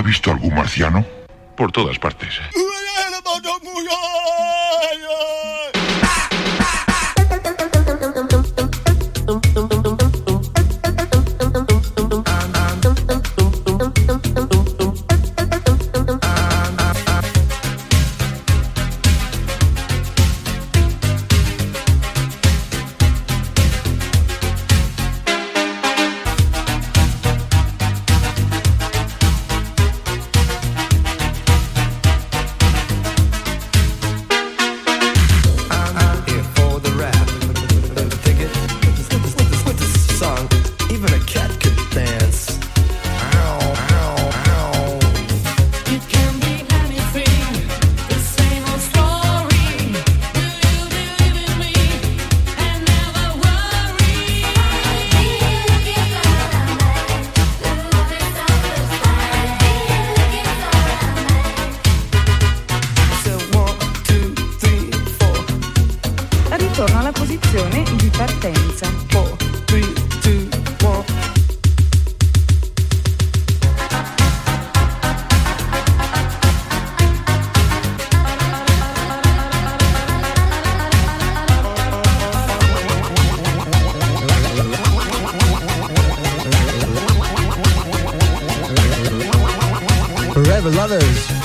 ¿Ha visto algún marciano? Por todas partes. Live with others.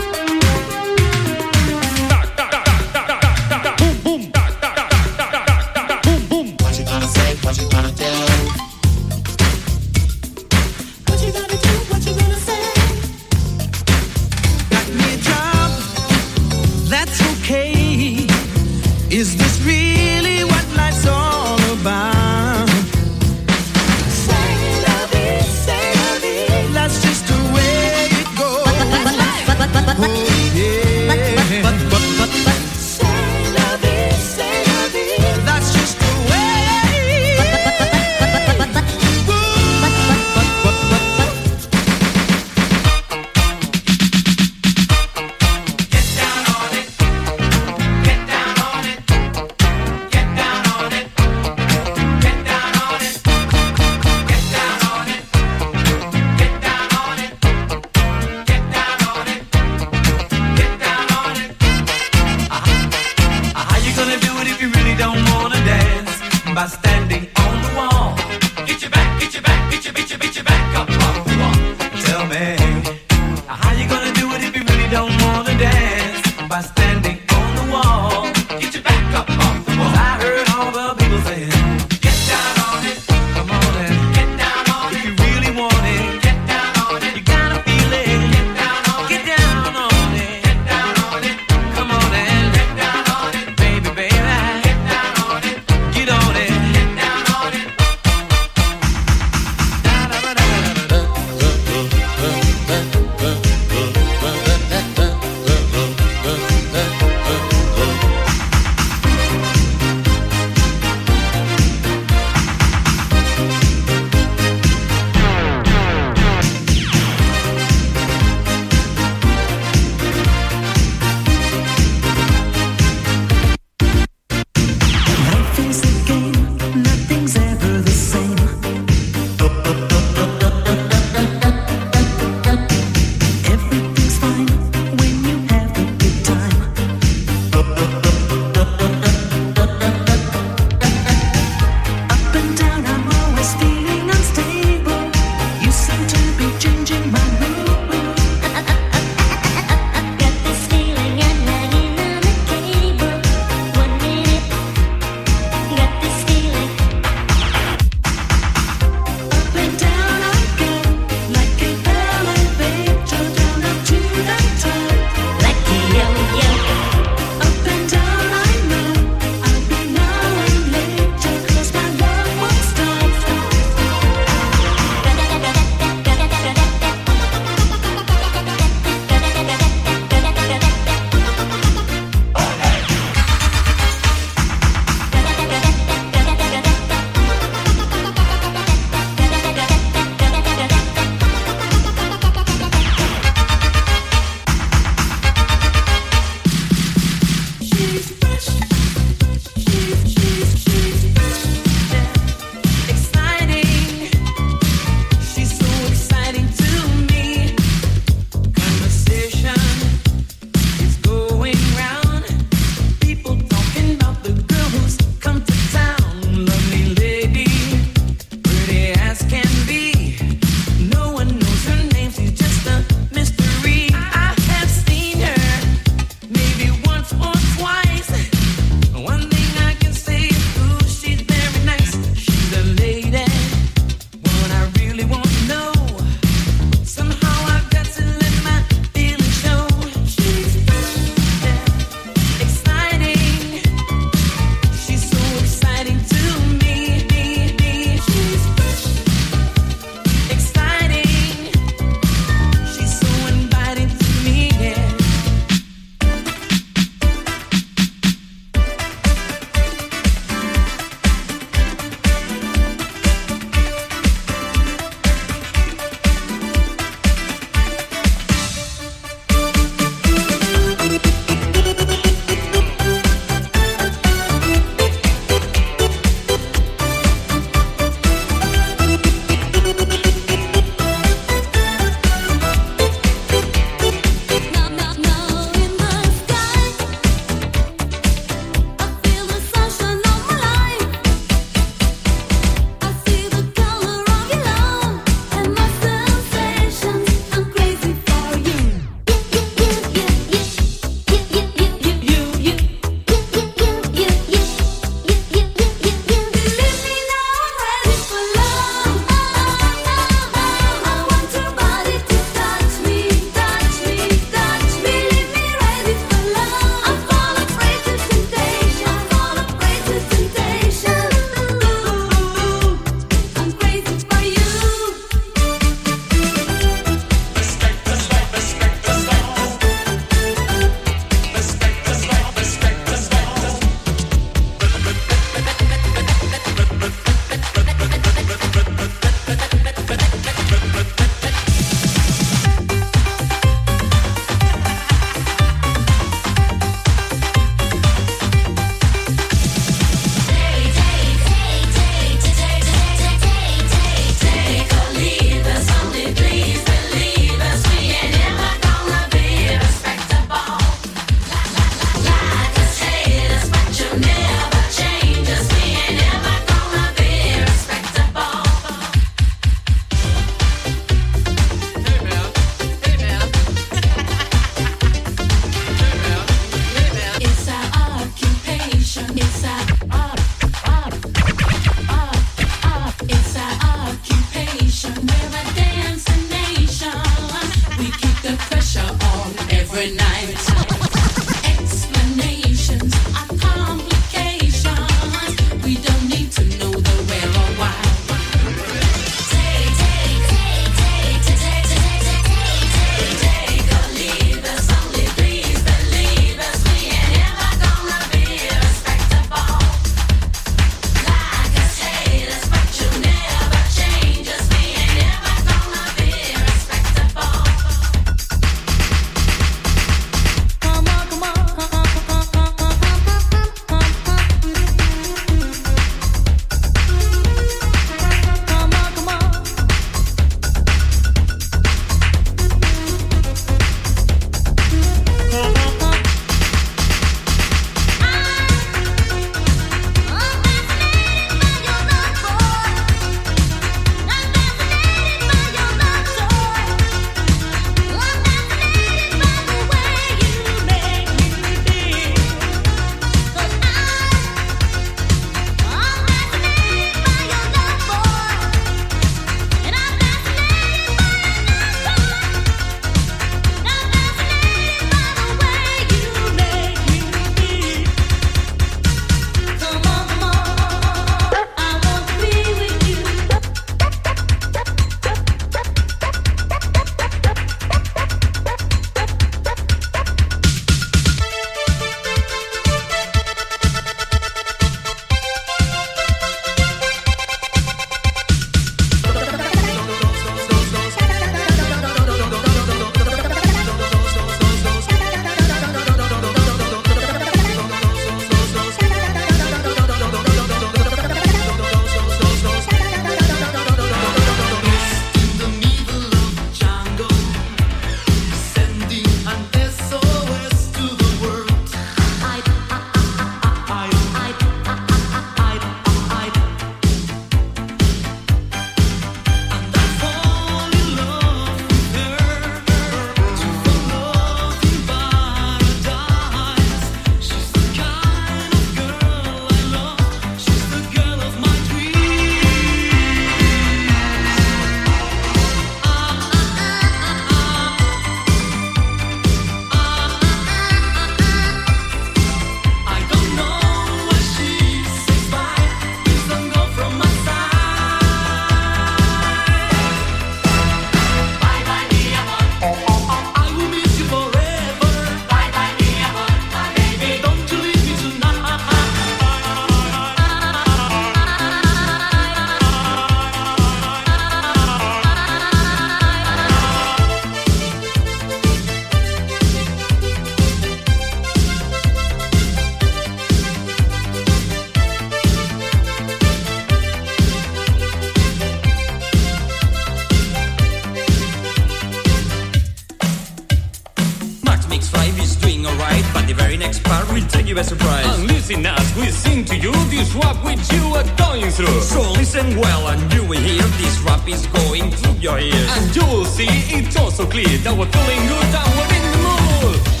you by surprise. And listen as we sing to you this rap which you are going through. So listen well and you will hear this rap is going through your ears. And you will see it's also clear that we're feeling good and we're in the mood.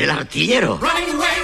El artillero. Running away,